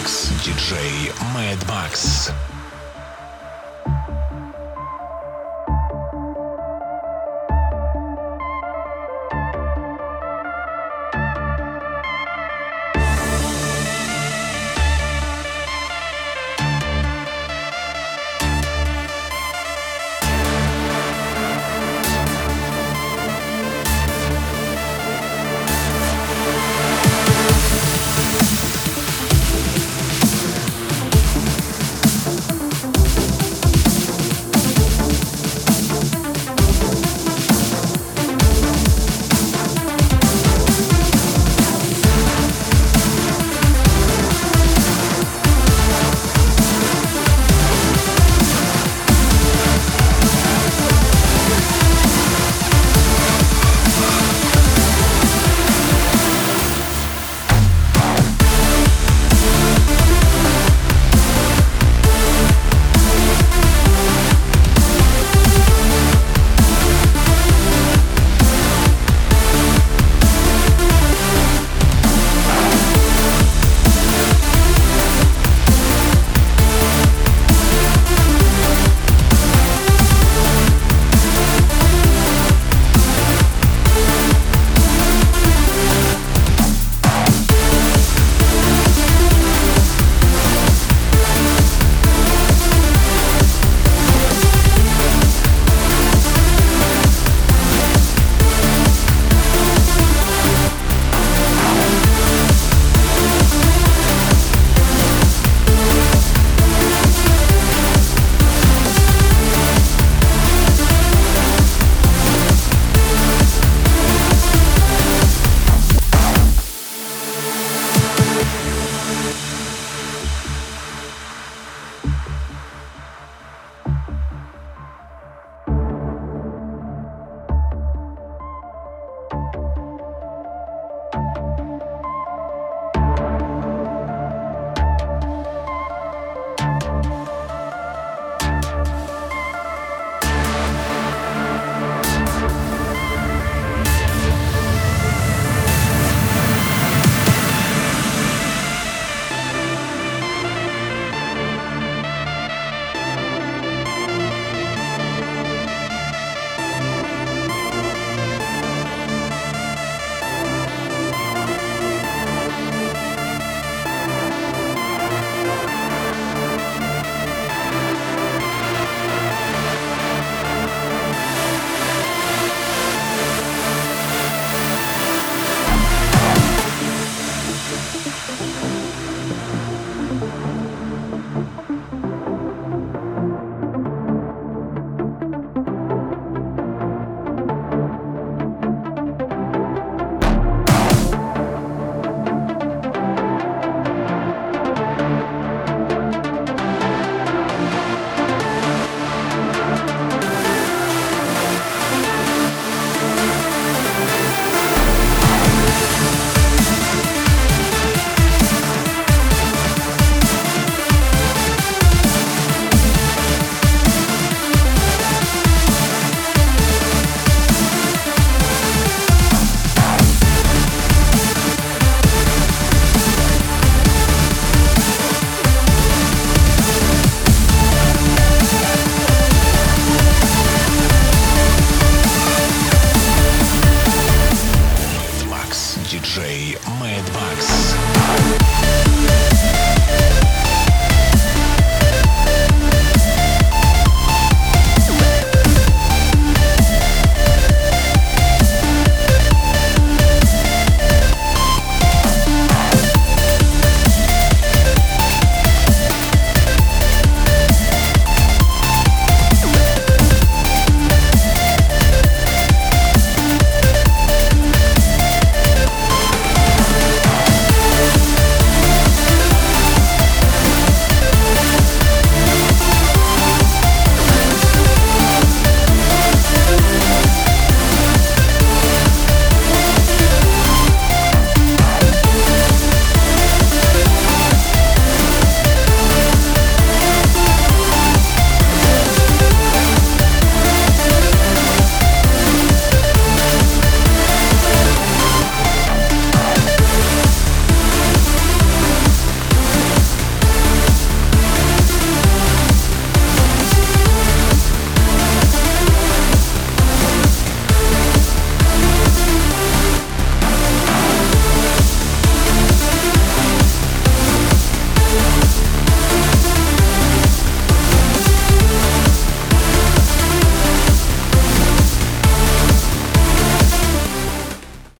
Max. Диджей Mad Max. диджей Мэдбакс.